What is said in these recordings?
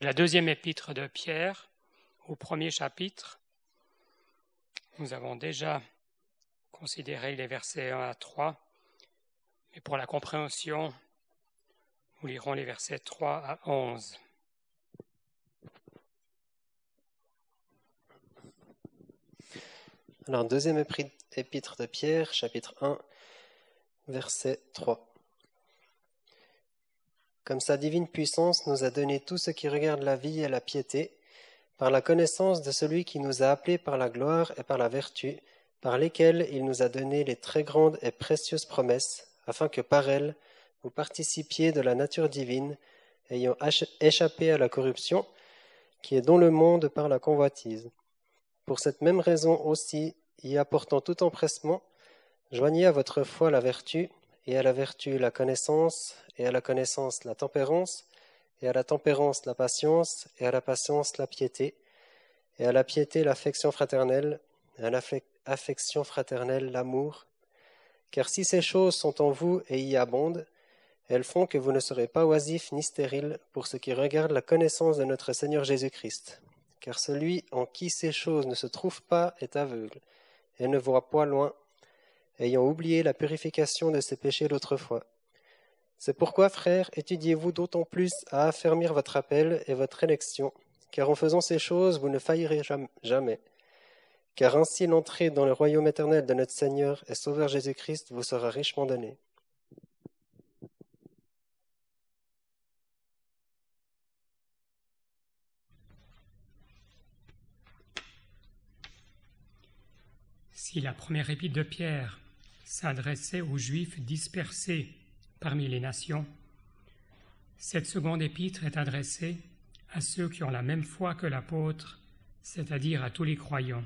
la deuxième épître de Pierre, au premier chapitre. Nous avons déjà considéré les versets 1 à 3, mais pour la compréhension, nous lirons les versets 3 à 11. Alors, deuxième épître de Pierre, chapitre 1, verset 3. Comme sa divine puissance nous a donné tout ce qui regarde la vie et la piété, par la connaissance de celui qui nous a appelés par la gloire et par la vertu, par lesquelles il nous a donné les très grandes et précieuses promesses, afin que par elles vous participiez de la nature divine, ayant échappé à la corruption, qui est dans le monde par la convoitise. Pour cette même raison aussi, y apportant tout empressement, joignez à votre foi la vertu, et à la vertu la connaissance, et à la connaissance la tempérance, et à la tempérance la patience, et à la patience la piété, et à la piété l'affection fraternelle, et à l'affection fraternelle l'amour. Car si ces choses sont en vous et y abondent, elles font que vous ne serez pas oisifs ni stériles pour ce qui regarde la connaissance de notre Seigneur Jésus-Christ. Car celui en qui ces choses ne se trouvent pas est aveugle, et ne voit point loin, ayant oublié la purification de ses péchés d'autrefois. C'est pourquoi, frères, étudiez-vous d'autant plus à affermir votre appel et votre élection, car en faisant ces choses, vous ne faillirez jamais. Car ainsi l'entrée dans le royaume éternel de notre Seigneur et Sauveur Jésus-Christ vous sera richement donnée. Si la première épître de Pierre s'adressait aux Juifs dispersés parmi les nations, cette seconde épître est adressée à ceux qui ont la même foi que l'apôtre, c'est-à-dire à tous les croyants.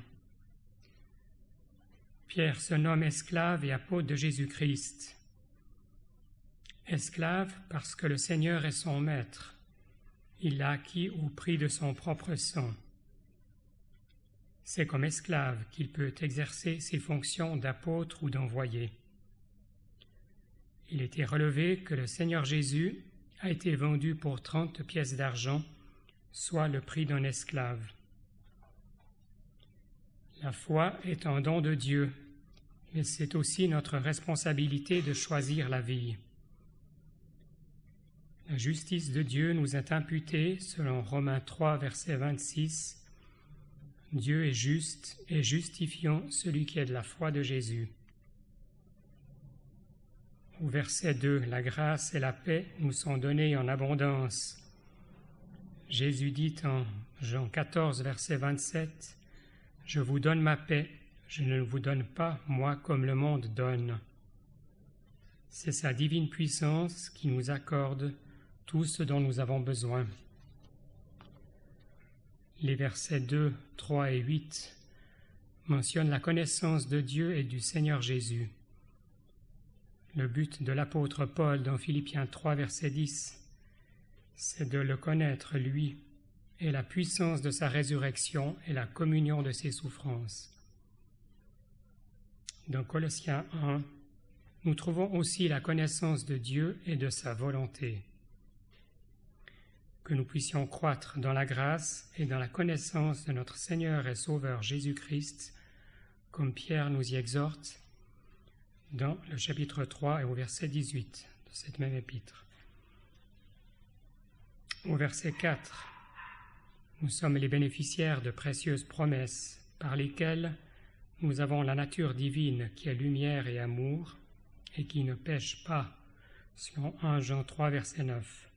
Pierre se nomme esclave et apôtre de Jésus-Christ. Esclave parce que le Seigneur est son maître. Il l'a acquis au prix de son propre sang. C'est comme esclave qu'il peut exercer ses fonctions d'apôtre ou d'envoyé. Il était relevé que le Seigneur Jésus a été vendu pour trente pièces d'argent, soit le prix d'un esclave. La foi est un don de Dieu, mais c'est aussi notre responsabilité de choisir la vie. La justice de Dieu nous est imputée selon Romains 3, verset 26, Dieu est juste et justifiant celui qui est de la foi de Jésus. Au verset 2, la grâce et la paix nous sont données en abondance. Jésus dit en Jean 14, verset 27, Je vous donne ma paix, je ne vous donne pas, moi, comme le monde donne. C'est sa divine puissance qui nous accorde tout ce dont nous avons besoin. Les versets 2, 3 et 8 mentionnent la connaissance de Dieu et du Seigneur Jésus. Le but de l'apôtre Paul dans Philippiens 3, verset 10, c'est de le connaître, lui, et la puissance de sa résurrection et la communion de ses souffrances. Dans Colossiens 1, nous trouvons aussi la connaissance de Dieu et de sa volonté que nous puissions croître dans la grâce et dans la connaissance de notre Seigneur et Sauveur Jésus-Christ, comme Pierre nous y exhorte dans le chapitre 3 et au verset 18 de cette même épître. Au verset 4, nous sommes les bénéficiaires de précieuses promesses par lesquelles nous avons la nature divine qui est lumière et amour et qui ne pêche pas, selon 1 Jean 3, verset 9.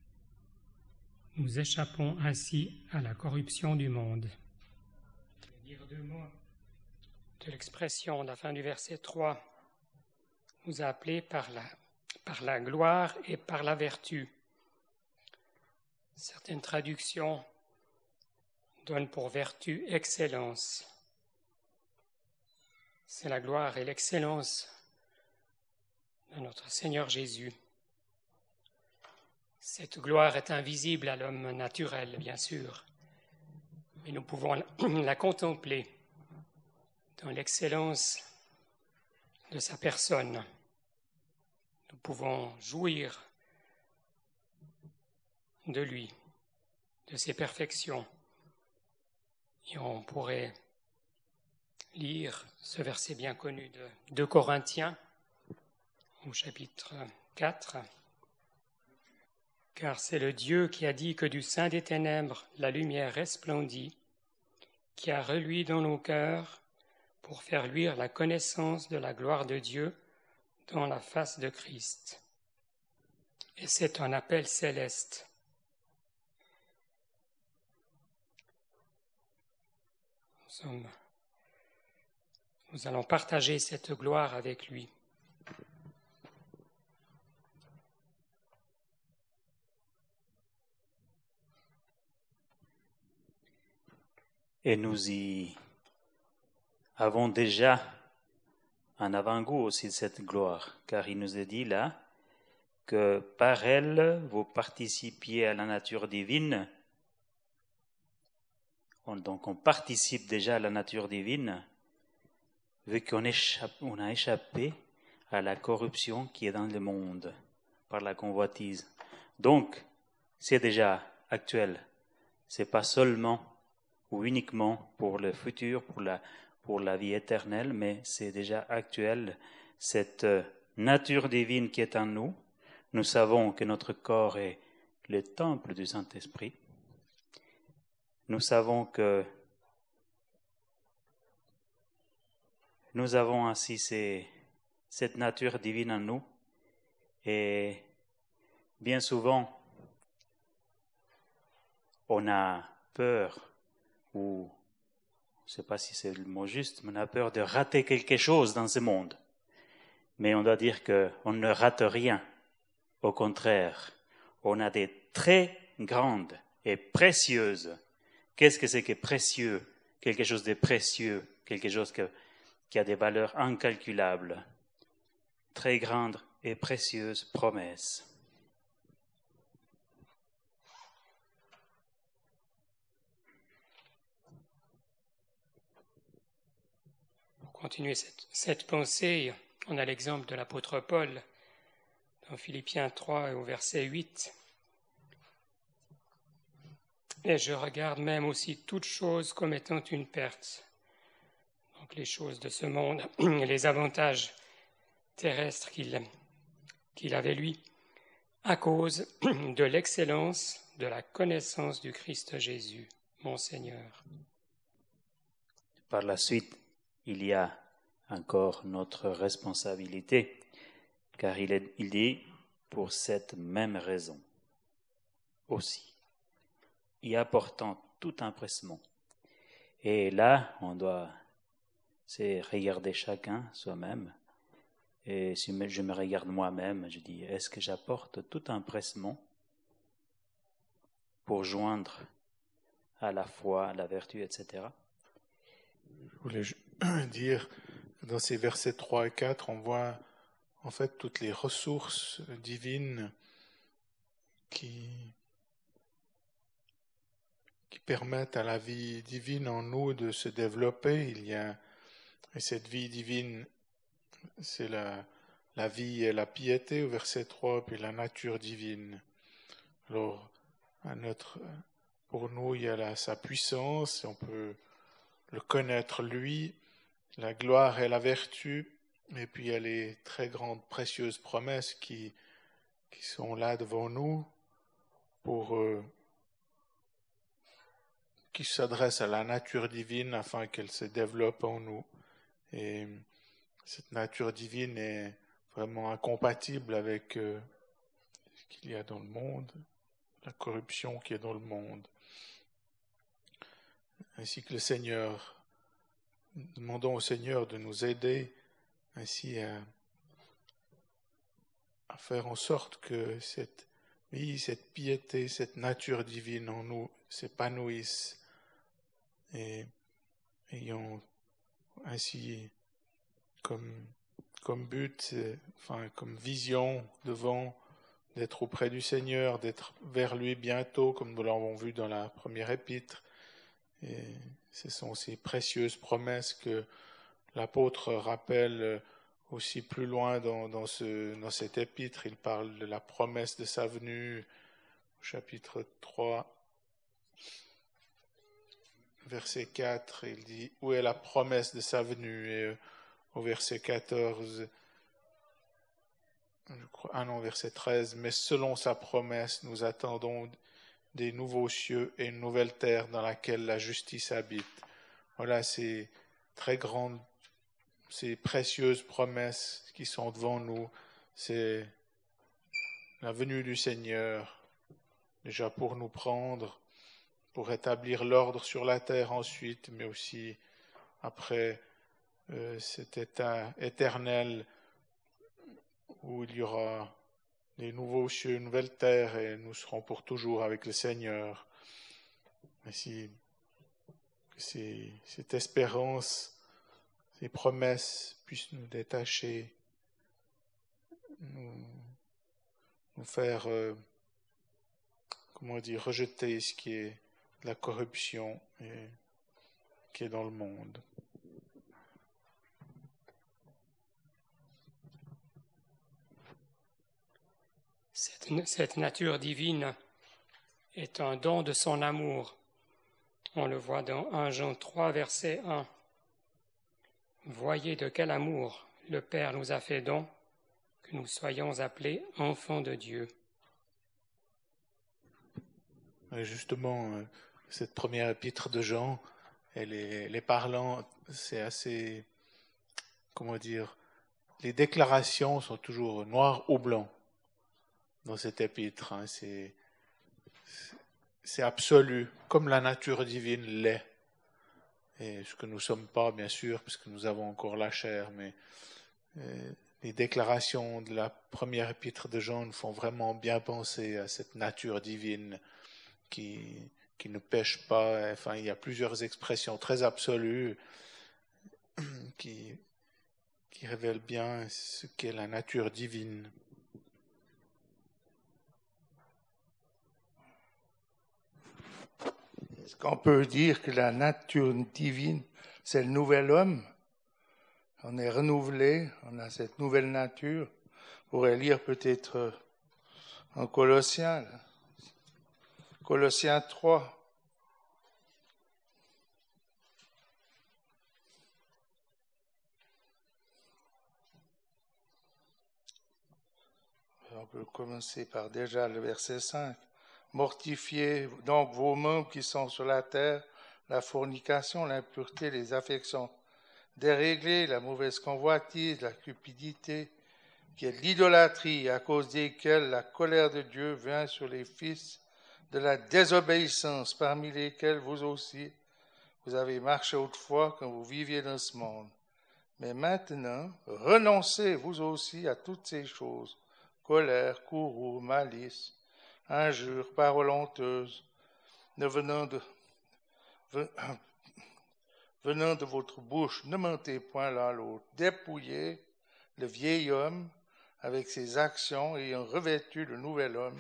Nous échappons ainsi à la corruption du monde. De l'expression la fin du verset 3. Nous a appelés par la gloire et par la vertu. Certaines traductions donnent pour vertu excellence. C'est la gloire et l'excellence de notre Seigneur Jésus. Cette gloire est invisible à l'homme naturel, bien sûr, mais nous pouvons la contempler dans l'excellence de sa personne. Nous pouvons jouir de lui, de ses perfections. Et on pourrait lire ce verset bien connu de 2 Corinthiens au chapitre 4. Car c'est le Dieu qui a dit que du sein des ténèbres la lumière resplendit, qui a reluit dans nos cœurs pour faire luire la connaissance de la gloire de Dieu dans la face de Christ. Et c'est un appel céleste. nous allons partager cette gloire avec lui. Et nous y avons déjà un avant-goût aussi de cette gloire, car il nous est dit là que par elle vous participiez à la nature divine. Donc on participe déjà à la nature divine, vu qu'on on a échappé à la corruption qui est dans le monde par la convoitise. Donc c'est déjà actuel. C'est pas seulement ou uniquement pour le futur, pour la, pour la vie éternelle, mais c'est déjà actuel. Cette euh, nature divine qui est en nous, nous savons que notre corps est le temple du Saint-Esprit. Nous savons que nous avons ainsi cette nature divine en nous et bien souvent on a peur ou je ne sais pas si c'est le mot juste, mais on a peur de rater quelque chose dans ce monde. Mais on doit dire qu'on ne rate rien. Au contraire, on a des très grandes et précieuses. Qu'est-ce que c'est que précieux? Quelque chose de précieux, quelque chose qui a des valeurs incalculables. Très grandes et précieuses promesses. Continuer cette, pensée, on a l'exemple de l'apôtre Paul dans Philippiens 3 au verset 8. Et je regarde même aussi toutes choses comme étant une perte. Donc les choses de ce monde et les avantages terrestres qu'il qu'il avait lui, à cause de l'excellence de la connaissance du Christ Jésus, mon Seigneur. Par la suite, il y a encore notre responsabilité, car il, est, il dit pour cette même raison aussi, y apportant tout impressement. Et là, on doit c'est regarder chacun soi-même. Et si je me regarde moi-même, je dis, est-ce que j'apporte tout impressement pour joindre à la foi, à la vertu, etc. dire, dans ces versets 3 et 4, on voit en fait toutes les ressources divines qui, qui permettent à la vie divine en nous de se développer. Il y a, et cette vie divine, c'est la, la vie et la piété au verset 3, puis la nature divine. Alors, pour nous, il y a sa puissance, on peut le connaître lui, la gloire et la vertu, et puis il y a les très grandes, précieuses promesses qui, sont là devant nous pour euh, qui s'adressent à la nature divine afin qu'elle se développe en nous. Et cette nature divine est vraiment incompatible avec euh, ce qu'il y a dans le monde, la corruption qui est dans le monde. Ainsi que le Seigneur Demandons au Seigneur de nous aider ainsi à, faire en sorte que cette vie, cette piété, cette nature divine en nous s'épanouisse et ayant ainsi comme, but, enfin comme vision devant d'être auprès du Seigneur, d'être vers lui bientôt, comme nous l'avons vu dans la première épître. Ce sont ces précieuses promesses que l'apôtre rappelle aussi plus loin dans, dans, ce, dans cet épître. Il parle de la promesse de sa venue, chapitre 3, verset 4, il dit Où est la promesse de sa venue? Et euh, au verset 14, je crois, ah non, verset 13, Mais selon sa promesse, nous attendons des nouveaux cieux et une nouvelle terre dans laquelle la justice habite. Voilà ces très grandes, ces précieuses promesses qui sont devant nous. C'est la venue du Seigneur, déjà pour nous prendre, pour établir l'ordre sur la terre ensuite, mais aussi après euh, cet état éternel où il y aura les nouveaux cieux, une nouvelle terre, et nous serons pour toujours avec le Seigneur. Ainsi, que cette espérance, ces promesses puissent nous détacher, nous, nous faire, euh, comment dire, rejeter ce qui est la corruption et, qui est dans le monde. Cette, nature divine est un don de son amour. On le voit dans 1 Jean 3, verset 1. Voyez de quel amour le Père nous a fait don, que nous soyons appelés enfants de Dieu. Justement, euh, cette première épître de Jean, elle est, parlant, c'est assez, comment dire, les déclarations sont toujours noires ou blancs dans cet épître. Hein. c'est, absolu, comme la nature divine l'est. Et ce que nous ne sommes pas, bien sûr, parce que nous avons encore la chair, mais euh, les déclarations de la première épître de Jean nous font vraiment bien penser à cette nature divine qui, qui ne pêche pas. Enfin, il y a plusieurs expressions très absolues qui, qui révèlent bien ce qu'est la nature divine. Est-ce qu'on peut dire que la nature divine, c'est le nouvel homme? On est renouvelé, on a cette nouvelle nature. On pourrait lire peut-être en Colossiens. Colossiens 3. On peut commencer par déjà le verset 5. Mortifiez donc vos membres qui sont sur la terre, la fornication, l'impureté, les affections déréglées, la mauvaise convoitise, la cupidité, qui est l'idolâtrie, à cause desquelles la colère de Dieu vient sur les fils de la désobéissance parmi lesquels vous aussi, vous avez marché autrefois quand vous viviez dans ce monde. Mais maintenant, renoncez vous aussi à toutes ces choses, colère, courroux, malice, injures, paroles honteuses, ne venant de, votre bouche, ne mentez point l'un l'autre, dépouillez le vieil homme avec ses actions ayant revêtu le nouvel homme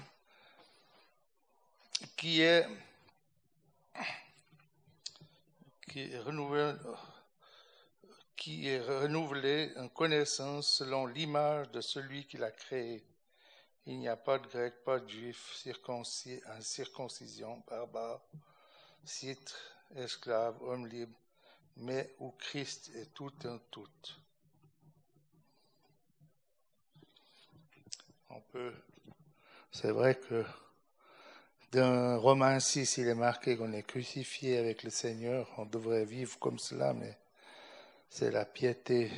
qui est, qui est renouvelé, qui est renouvelé en connaissance selon l'image de celui qui l'a créé. Il n'y a pas de grec, pas de juif, circoncis, circoncision, barbare, citre, esclave, homme libre, mais où Christ est tout en tout. On peut, c'est vrai que dans Romains 6, il est marqué qu'on est crucifié avec le Seigneur. On devrait vivre comme cela, mais c'est la piété.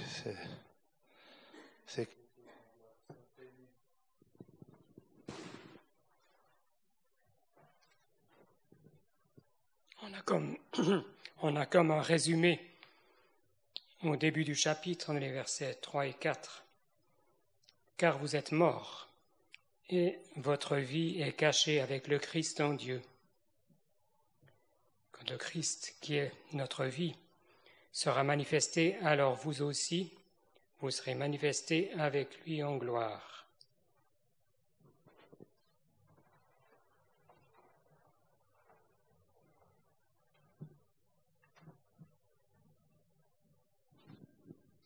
Comme, on a comme un résumé au début du chapitre, les versets 3 et 4. Car vous êtes morts et votre vie est cachée avec le Christ en Dieu. Quand le Christ, qui est notre vie, sera manifesté, alors vous aussi, vous serez manifestés avec lui en gloire.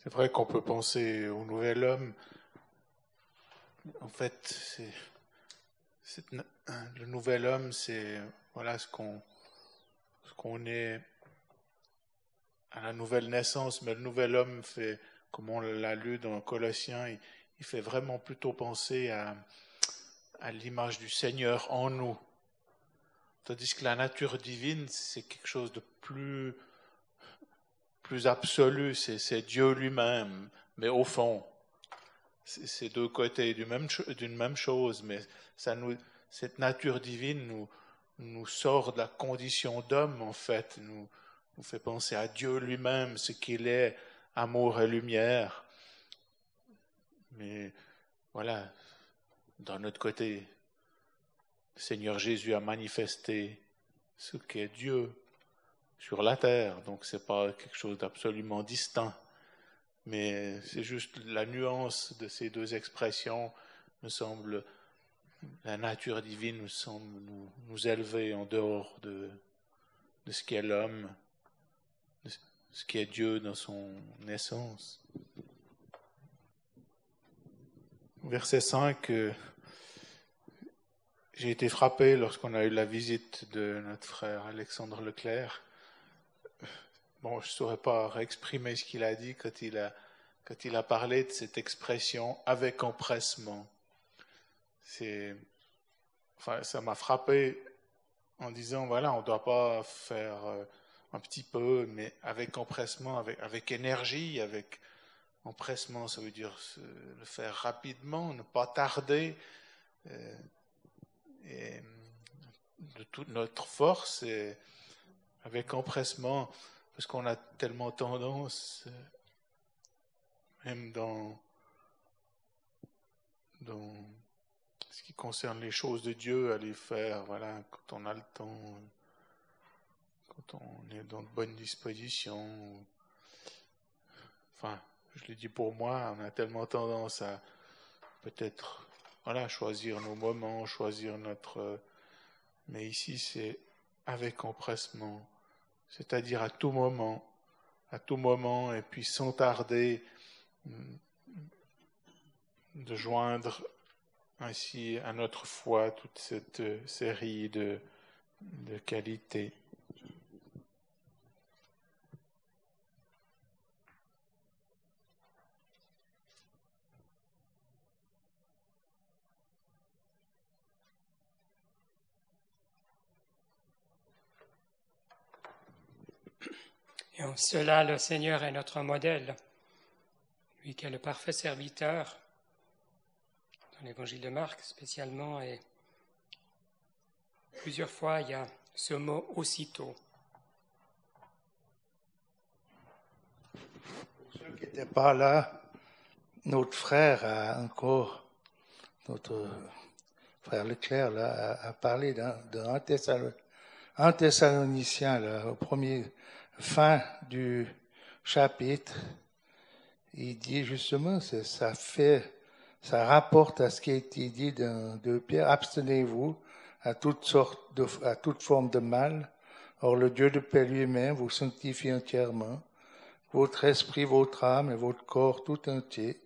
C'est vrai qu'on peut penser au nouvel homme en fait, c'est, le nouvel homme, c'est voilà ce qu'on qu'on est à la nouvelle naissance, mais le nouvel homme fait, comme on l'a lu dans Colossiens, il, fait vraiment plutôt penser à l'image du Seigneur en nous. Tandis que la nature divine, c'est quelque chose de plus, plus absolu, c'est Dieu lui-même, mais au fond, c'est deux côtés d'une même, chose, mais ça nous, cette nature divine nous, nous sort de la condition d'homme, en fait, nous, nous fait penser à Dieu lui-même, ce qu'il est, amour et lumière. Mais voilà, d'un autre côté, le Seigneur Jésus a manifesté ce qu'est Dieu sur la terre, donc ce n'est pas quelque chose d'absolument distinct, mais c'est juste la nuance de ces deux expressions me semble, la nature divine me semble nous, nous élever en dehors de, de ce qu'est l'homme, de ce qu'est Dieu dans son essence. Verset 5, euh, j'ai été frappé lorsqu'on a eu la visite de notre frère Alexandre Leclerc. Bon, je ne saurais pas exprimer ce qu'il a dit quand il a, quand il a parlé de cette expression avec empressement. C'est, enfin, ça m'a frappé en disant, voilà, on ne doit pas faire euh, un petit peu, mais avec empressement, avec, avec énergie, avec, Empressement, ça veut dire le faire rapidement, ne pas tarder, euh, et de toute notre force, et avec empressement, parce qu'on a tellement tendance, euh, même dans, ce qui concerne les choses de Dieu, à les faire, voilà, quand on a le temps, quand on est dans de bonnes dispositions. Enfin, je le dis pour moi, on a tellement tendance à peut-être voilà, choisir nos moments, choisir notre... Mais ici, c'est avec empressement, c'est-à-dire à tout moment, à tout moment, et puis sans tarder, de joindre ainsi à notre foi toute cette série de, de qualités. Et en cela, le Seigneur est notre modèle, lui qui est le parfait serviteur, dans l'évangile de Marc spécialement, et plusieurs fois il y a ce mot aussitôt. Pour ceux qui n'étaient pas là, notre frère a encore, notre frère Leclerc a, parlé d'un Thessalonicien, là, au premier fin du chapitre, il dit justement, ça fait, ça rapporte à ce qui a été dit dans deux Pierre, abstenez-vous à toutes sortes de, à toute forme de mal. Or, le Dieu de paix lui-même vous sanctifie entièrement. Votre esprit, votre âme et votre corps tout entier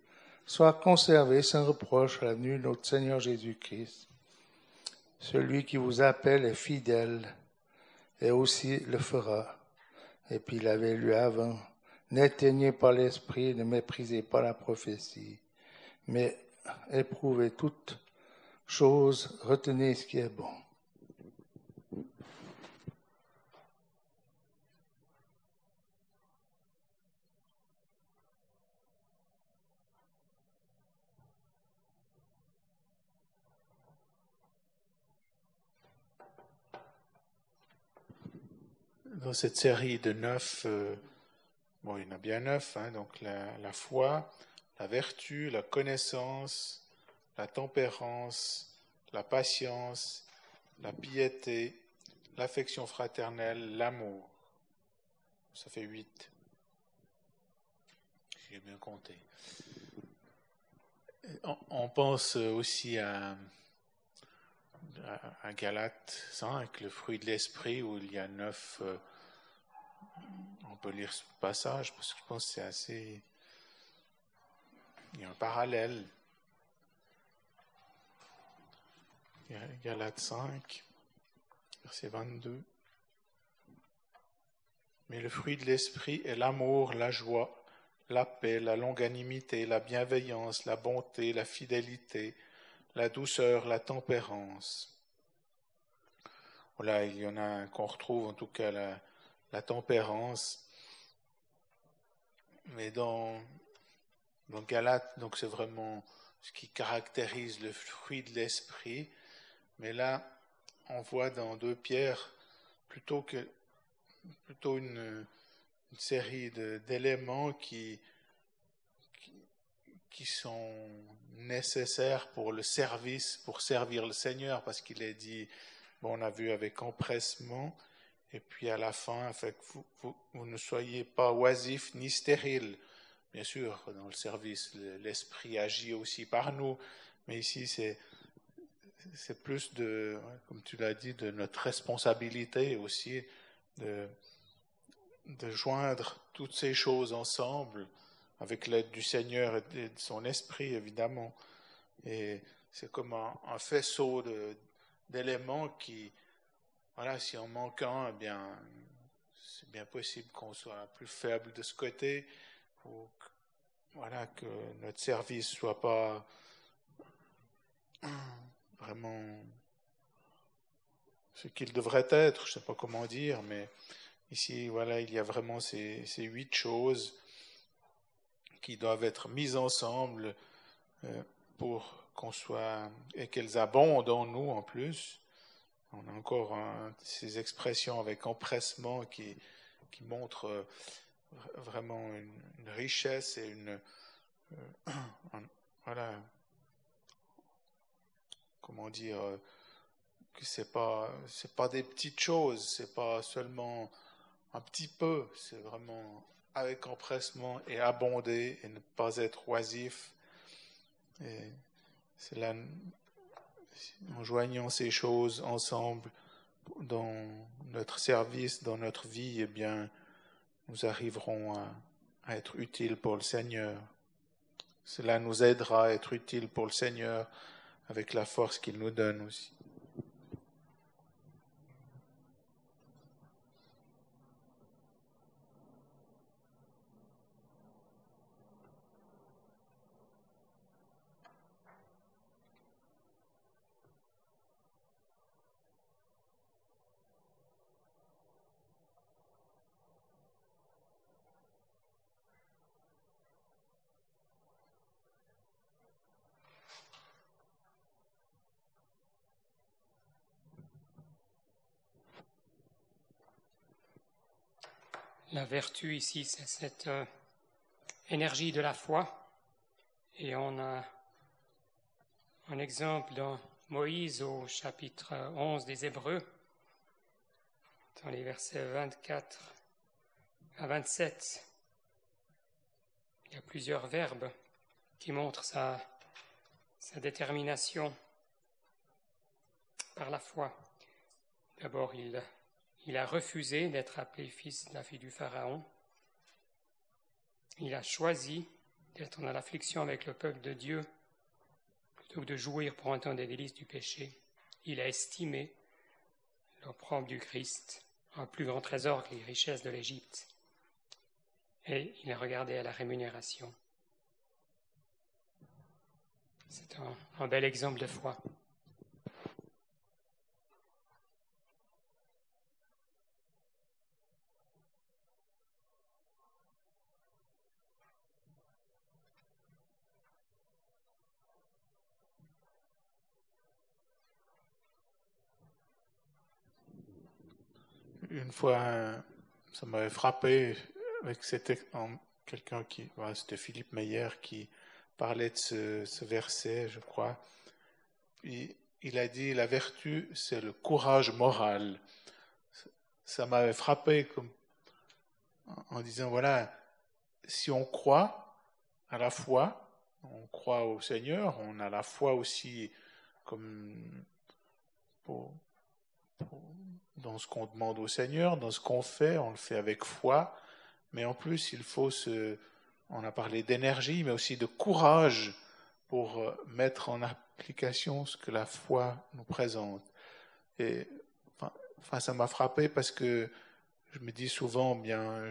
soient conservés sans reproche à la de notre Seigneur Jésus-Christ. Celui qui vous appelle est fidèle et aussi le fera. Et puis il avait lu avant, n'éteignez pas l'esprit, ne méprisez pas la prophétie, mais éprouvez toutes choses, retenez ce qui est bon. Dans cette série de neuf, euh, bon, il y en a bien neuf, hein, donc la, foi, la vertu, la connaissance, la tempérance, la patience, la piété, l'affection fraternelle, l'amour. Ça fait huit. J'ai bien compté. On, pense aussi à, à Galates 5, le fruit de l'esprit, où il y a neuf. Euh, on peut lire ce passage parce que je pense que c'est assez. Il y a un parallèle. Galates 5, verset 22. Mais le fruit de l'esprit est l'amour, la joie, la paix, la longanimité, la bienveillance, la bonté, la fidélité, la douceur, la tempérance. Voilà, il y en a qu'on retrouve en tout cas la tempérance. Mais dans, dans Galate, donc c'est vraiment ce qui caractérise le fruit de l'esprit. Mais là, on voit dans deux pierres plutôt que plutôt une, série d'éléments qui, qui, qui sont nécessaires pour le service, pour servir le Seigneur, parce qu'il est dit, bon, on a vu avec empressement, et puis à la fin, vous, vous, vous, ne soyez pas oisifs ni stériles. Bien sûr, dans le service, l'esprit agit aussi par nous, mais ici c'est c'est plus de, comme tu l'as dit, de notre responsabilité aussi de, de joindre toutes ces choses ensemble avec l'aide du Seigneur et de son esprit, évidemment. Et c'est comme un, un faisceau d'éléments qui, voilà, si en manque un, eh bien, c'est bien possible qu'on soit plus faible de ce côté, ou que, voilà, que notre service soit pas vraiment ce qu'il devrait être, je ne sais pas comment dire, mais ici, voilà, il y a vraiment ces, ces huit choses qui doivent être mises ensemble euh, pour qu'on soit et qu'elles abondent en nous en plus. On a encore ces expressions avec empressement qui, qui montrent euh, vraiment une, richesse et une euh, voilà comment dire que c'est pas c'est pas des petites choses, c'est pas seulement un petit peu, c'est vraiment avec empressement et abonder et ne pas être oisif. Et c'est là, en joignant ces choses ensemble dans notre service, dans notre vie, eh bien, nous arriverons à, à être utiles pour le Seigneur. Cela nous aidera à être utiles pour le Seigneur avec la force qu'il nous donne aussi. La vertu ici, c'est cette euh, énergie de la foi. Et on a un exemple dans Moïse au chapitre 11 des Hébreux, dans les versets 24 à 27. Il y a plusieurs verbes qui montrent sa, sa détermination par la foi. D'abord, il il a refusé d'être appelé fils de la fille du Pharaon. Il a choisi d'être dans l'affliction avec le peuple de Dieu plutôt que de jouir pour temps des délices du péché. Il a estimé l'opprobre du Christ un plus grand trésor que les richesses de l'Égypte. Et il a regardé à la rémunération. C'est un, un bel exemple de foi. Fois, ça m'avait frappé avec quelqu'un qui, voilà, c'était Philippe Meyer qui parlait de ce, verset, je crois. Il, il, a dit la vertu, c'est le courage moral. Ça m'avait frappé comme, en disant voilà, si on croit à la foi, on croit au Seigneur, on a la foi aussi comme pour dans ce qu'on demande au Seigneur, dans ce qu'on fait, on le fait avec foi, mais en plus il faut se, on a parlé d'énergie, mais aussi de courage pour euh, mettre en application ce que la foi nous présente. Et enfin, ça m'a frappé parce que je me dis souvent, bien,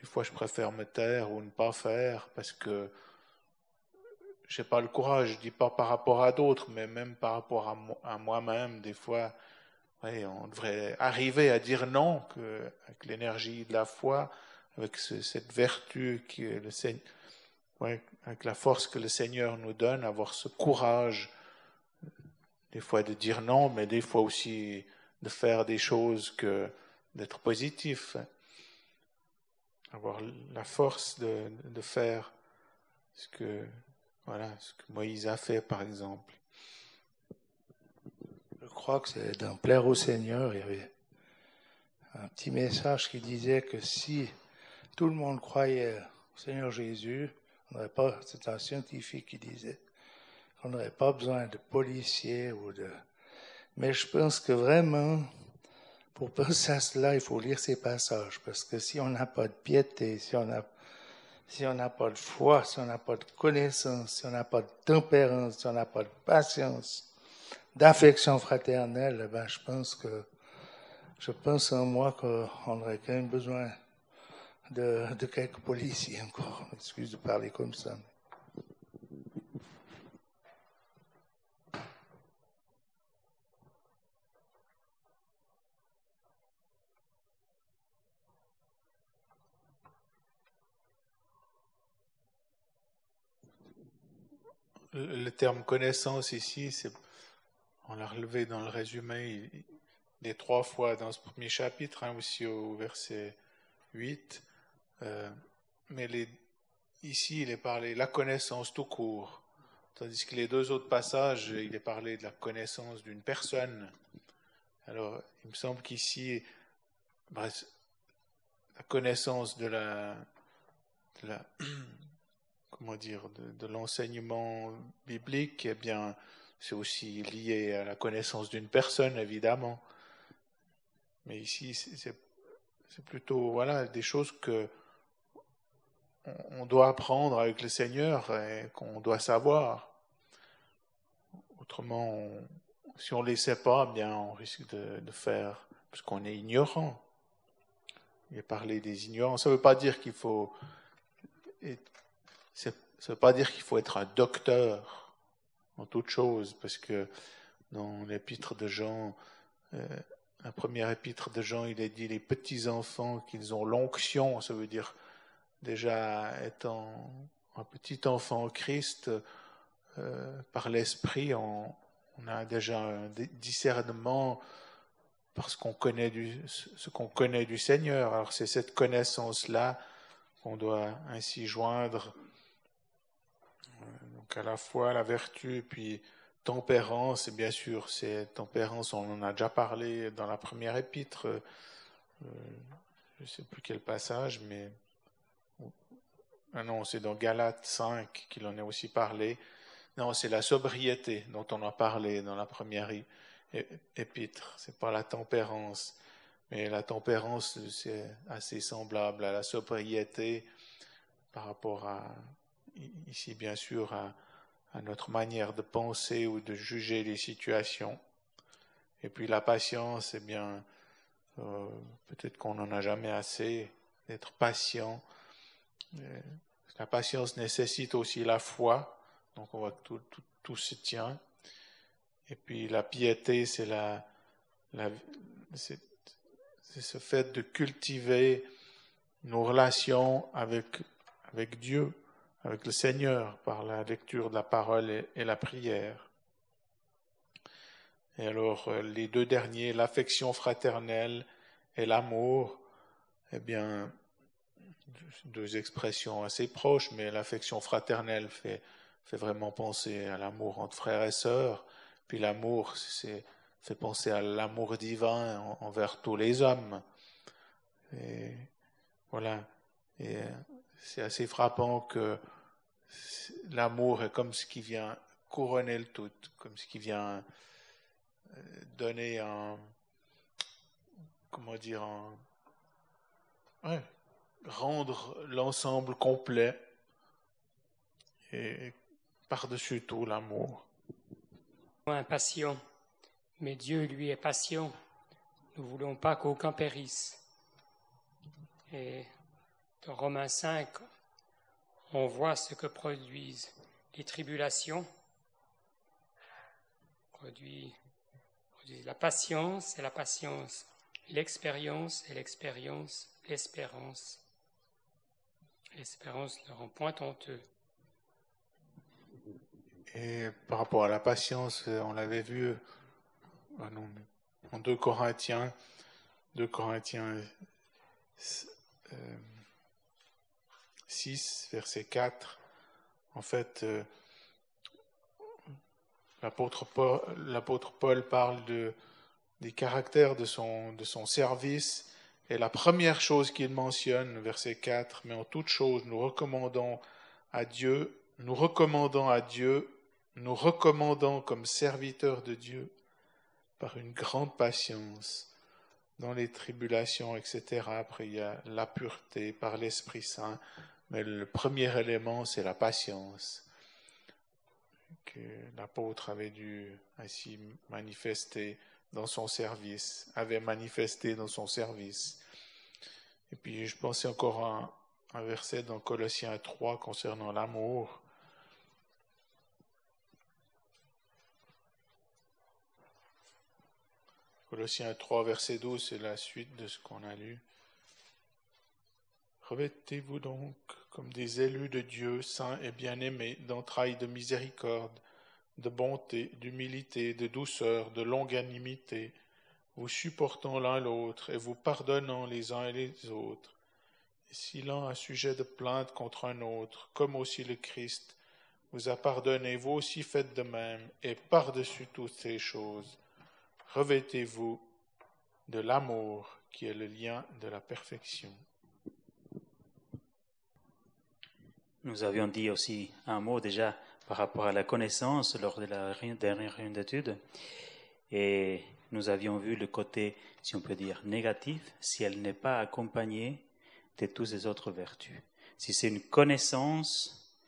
des fois je préfère me taire ou ne pas faire parce que je n'ai pas le courage, je dis pas par rapport à d'autres, mais même par rapport à, moi-même, des fois, on devrait arriver à dire non que, avec l'énergie de la foi, avec cette vertu avec la force que le Seigneur nous donne, avoir ce courage, des fois de dire non, mais des fois aussi de faire des choses d'être positif, avoir la force de, faire ce que Moïse a fait par exemple. Je crois que c'est dans plaire au Seigneur, il y avait un petit message qui disait que si tout le monde croyait au Seigneur Jésus, on n'aurait pas, c'est un scientifique qui disait, qu'on n'aurait pas besoin de policiers ou de, mais je pense que vraiment, pour penser à cela, il faut lire ces passages, parce que si on n'a pas de piété, si on n'a si on n'a pas de foi, si on n'a pas de connaissance, si on n'a pas de tempérance, si on n'a pas de patience, d'affection fraternelle, eh ben, je pense que, je pense en moi qu'on aurait quand même besoin de, de quelques policiers encore. Excuse de parler comme ça. le terme connaissance ici, c'est, on l'a relevé dans le résumé des trois fois dans ce premier chapitre, hein, aussi au verset 8. Euh, mais les, ici, il est parlé la connaissance tout court, tandis que les deux autres passages, il est parlé de la connaissance d'une personne. Alors, il me semble qu'ici, la connaissance de de la comment dire, de, l'enseignement biblique, eh bien, c'est aussi lié à la connaissance d'une personne, évidemment. Mais ici, c'est plutôt, voilà, des choses que on doit apprendre avec le Seigneur et qu'on doit savoir. Autrement, si on ne les sait pas, bien, on risque de, faire, parce qu'on est ignorant. Il a parlé des ignorants. Ça ne veut pas dire qu'il faut ça veut pas dire qu'il faut être un docteur en toute chose, parce que dans l'épître de Jean, euh, la première épître de Jean, il est dit les petits enfants qu'ils ont l'onction, ça veut dire déjà étant un petit enfant au Christ, euh, par l'esprit, on, on, a déjà un discernement parce qu'on connaît du, ce qu'on connaît du Seigneur. Alors c'est cette connaissance-là qu'on doit ainsi joindre donc à la fois la vertu et puis tempérance, et bien sûr, c'est tempérance, on en a déjà parlé dans la première épître, euh, je ne sais plus quel passage, mais ah non, c'est dans Galates 5 qu'il en a aussi parlé. Non, c'est la sobriété dont on a parlé dans la première épître, c'est pas la tempérance. Mais la tempérance, c'est assez semblable à la sobriété par rapport à, ici bien sûr à, notre manière de penser ou de juger les situations. Et puis la patience, eh bien, euh, peut-être qu'on n'en a jamais assez d'être patient. Euh, la patience nécessite aussi la foi, donc on voit que tout, tout, se tient. Et puis la piété, c'est la c'est ce fait de cultiver nos relations avec, avec Dieu avec le Seigneur par la lecture de la parole et, la prière. Et alors euh, les deux derniers, l'affection fraternelle et l'amour, eh bien, deux expressions assez proches, mais l'affection fraternelle fait, vraiment penser à l'amour entre frères et sœurs, puis l'amour, c'est fait penser à l'amour divin envers tous les hommes. Et voilà. Et c'est assez frappant que l'amour est comme ce qui vient couronner le tout, comme ce qui vient euh, donner un, comment dire, un, rendre l'ensemble complet et par-dessus tout l'amour. Impatient, mais Dieu lui est patient. Nous ne voulons pas qu'aucun périsse, Et dans Romains 5, on voit ce que produisent les tribulations, produisent, la patience et la patience, l'expérience et l'expérience, l'espérance. L'espérance ne rend point honteux. Et par rapport à la patience, on l'avait vu euh, en 2 Corinthiens, 2 Corinthiens 6, euh, verset 4. En fait, euh, l'apôtre Paul, parle de, des caractères de son, de son service. Et la première chose qu'il mentionne, verset 4, mais en toute chose, nous recommandons à Dieu, nous recommandons à Dieu, nous recommandons comme serviteurs de Dieu, par une grande patience, dans les tribulations, etc. Après, il y a la pureté par l'Esprit Saint, mais le premier élément, c'est la patience que l'apôtre avait dû ainsi manifester dans son service, avait manifesté dans son service. Et puis je pensais encore à un verset dans Colossiens 3 concernant l'amour. Colossiens 3, verset 12, c'est la suite de ce qu'on a lu. Revêtez-vous donc comme des élus de Dieu, saints et bien-aimés, d'entrailles de miséricorde, de bonté, d'humilité, de douceur, de longanimité, vous supportant l'un l'autre et vous pardonnant les uns et les autres. Et si l'un a sujet de plainte contre un autre, comme aussi le Christ vous a pardonné, vous aussi faites de même, et par-dessus toutes ces choses, Revêtez-vous de l'amour qui est le lien de la perfection. Nous avions dit aussi un mot déjà par rapport à la connaissance lors de la dernière réunion d'études. Et nous avions vu le côté, si on peut dire, négatif, si elle n'est pas accompagnée de toutes les autres vertus. Si c'est une connaissance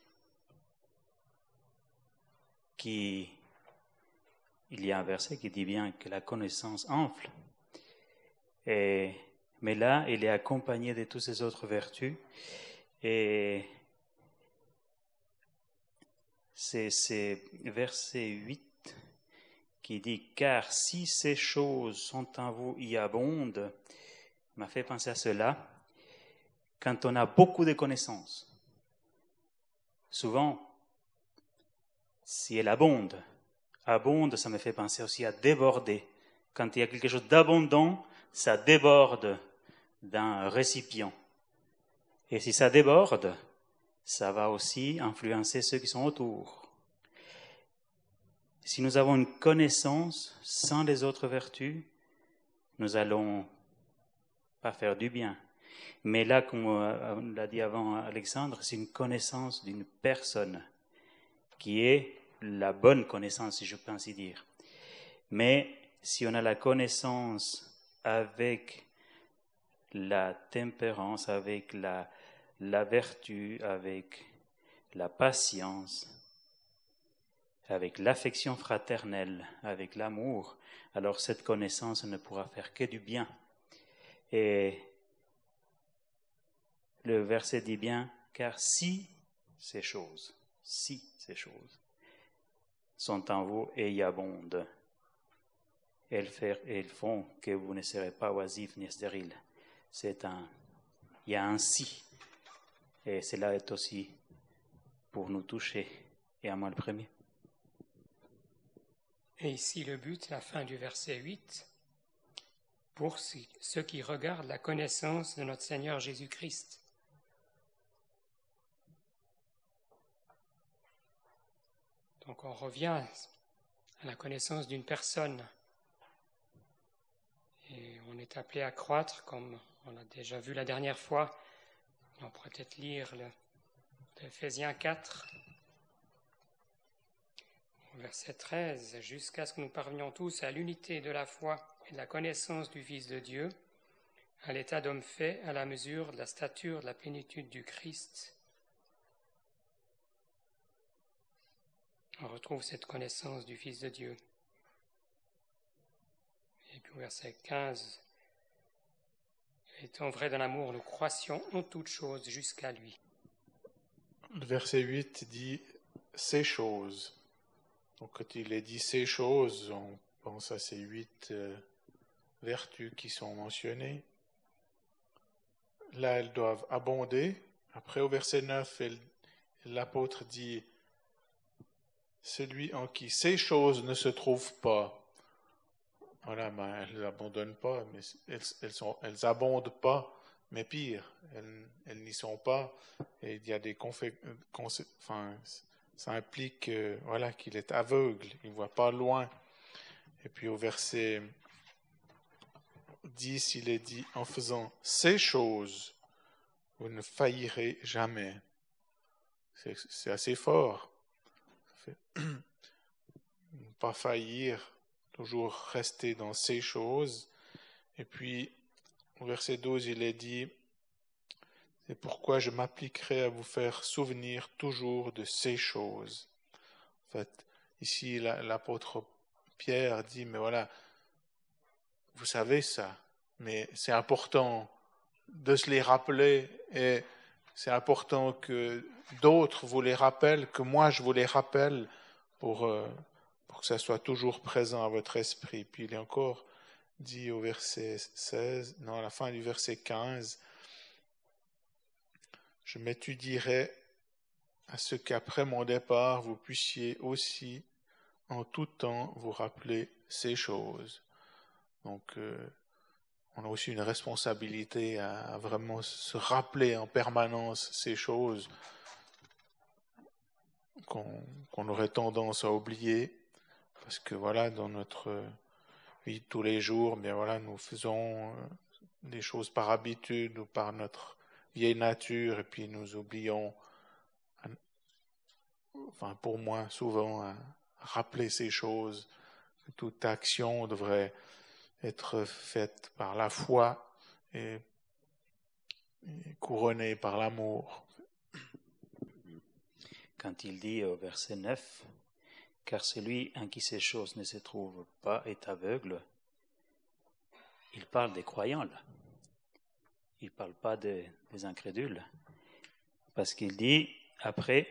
qui il y a un verset qui dit bien que la connaissance enfle. Mais là, il est accompagné de toutes ces autres vertus. Et c'est verset 8 qui dit Car si ces choses sont en vous y abondent, m'a fait penser à cela. Quand on a beaucoup de connaissances, souvent, si elle abonde, abonde, ça me fait penser aussi à déborder. Quand il y a quelque chose d'abondant, ça déborde d'un récipient. Et si ça déborde, ça va aussi influencer ceux qui sont autour. Si nous avons une connaissance sans les autres vertus, nous allons pas faire du bien. Mais là, comme on l'a dit avant Alexandre, c'est une connaissance d'une personne qui est la bonne connaissance, si je peux ainsi dire. Mais si on a la connaissance avec la tempérance, avec la, la vertu, avec la patience, avec l'affection fraternelle, avec l'amour, alors cette connaissance ne pourra faire que du bien. Et le verset dit bien, car si ces choses, si ces choses, sont en vous et y abondent. Elles, font que vous ne serez pas oisifs ni stériles. C'est un, il y a un si. Et cela est aussi pour nous toucher, et à moi le premier. Et ici le but, la fin du verset 8, pour ceux qui regardent la connaissance de notre Seigneur Jésus-Christ. Donc on revient à la connaissance d'une personne. Et on est appelé à croître, comme on l'a déjà vu la dernière fois. On pourrait peut-être lire le, Ephésiens 4, verset 13, jusqu'à ce que nous parvenions tous à l'unité de la foi et de la connaissance du Fils de Dieu, à l'état d'homme fait à la mesure de la stature de la plénitude du Christ on retrouve cette connaissance du Fils de Dieu. Et puis au verset 15, Étant vrai dans l'amour, nous croissions en toutes choses jusqu'à lui. Le verset 8 dit ces choses. Donc quand il est dit ces choses, on pense à ces huit euh, vertus qui sont mentionnées. Là, elles doivent abonder. Après, au verset 9, l'apôtre dit celui en qui ces choses ne se trouvent pas. Voilà, ben, elles n'abandonnent pas, mais elles, elles, sont, elles abondent pas, mais pire, elles, elles n'y sont pas. Et il y a des enfin, ça implique euh, voilà, qu'il est aveugle, il ne voit pas loin. Et puis au verset 10, il est dit, en faisant ces choses, vous ne faillirez jamais. C'est assez fort. ne pas faillir, toujours rester dans ces choses. Et puis, au verset 12, il est dit, c'est pourquoi je m'appliquerai à vous faire souvenir toujours de ces choses. En fait, ici, l'apôtre Pierre dit, mais voilà, vous savez ça, mais c'est important de se les rappeler et c'est important que d'autres vous les rappellent, que moi je vous les rappelle pour, euh, pour que ça soit toujours présent à votre esprit. Puis il est encore dit au verset 16, non, à la fin du verset 15, je m'étudierai à ce qu'après mon départ, vous puissiez aussi en tout temps vous rappeler ces choses. Donc, euh, on a aussi une responsabilité à, vraiment se rappeler en permanence ces choses qu'on aurait tendance à oublier, parce que voilà, dans notre vie de tous les jours, bien voilà, nous faisons euh, des choses par habitude ou par notre vieille nature, et puis nous oublions, enfin pour moi souvent, à rappeler ces choses, que toute action devrait être faite par la foi et, couronnée par l'amour. Quand il dit au verset 9, car celui en qui ces choses ne se trouvent pas est aveugle, il parle des croyants là. Il ne parle pas des, incrédules. Parce qu'il dit, après,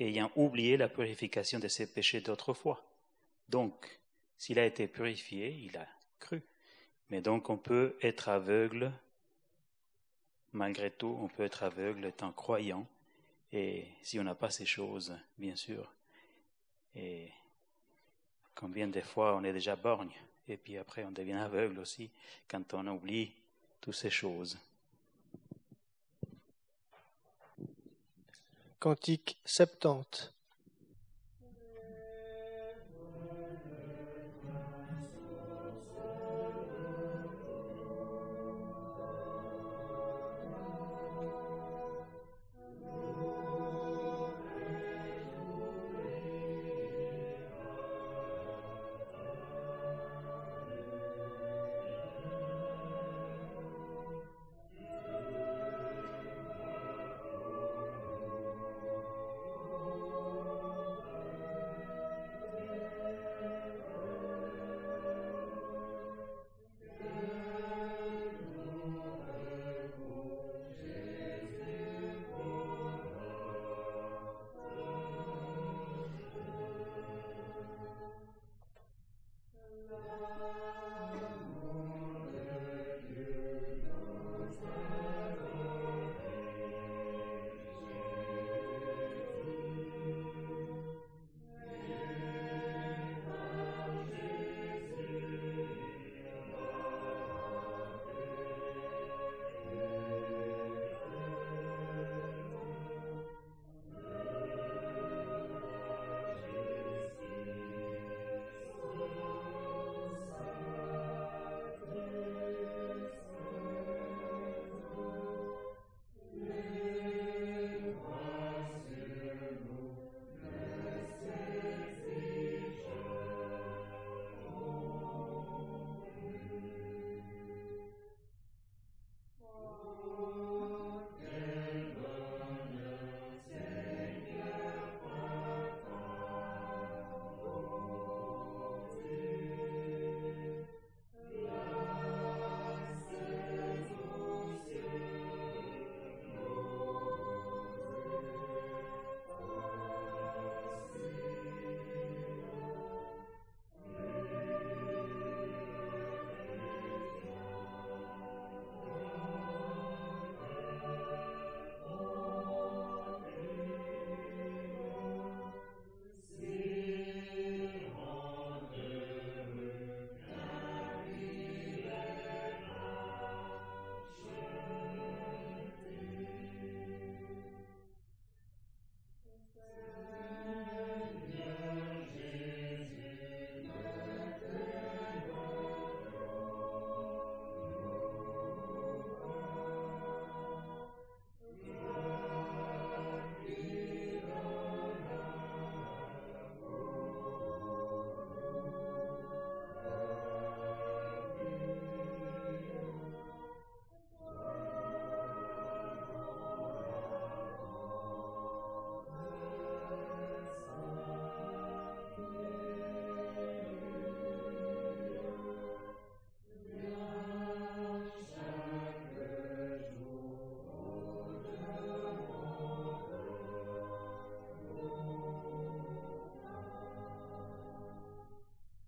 ayant oublié la purification de ses péchés d'autrefois. Donc, s'il a été purifié, il a cru. Mais donc on peut être aveugle, malgré tout, on peut être aveugle étant croyant, et si on n'a pas ces choses, bien sûr. Et combien de fois on est déjà borgne, et puis après on devient aveugle aussi quand on oublie toutes ces choses. Cantique 70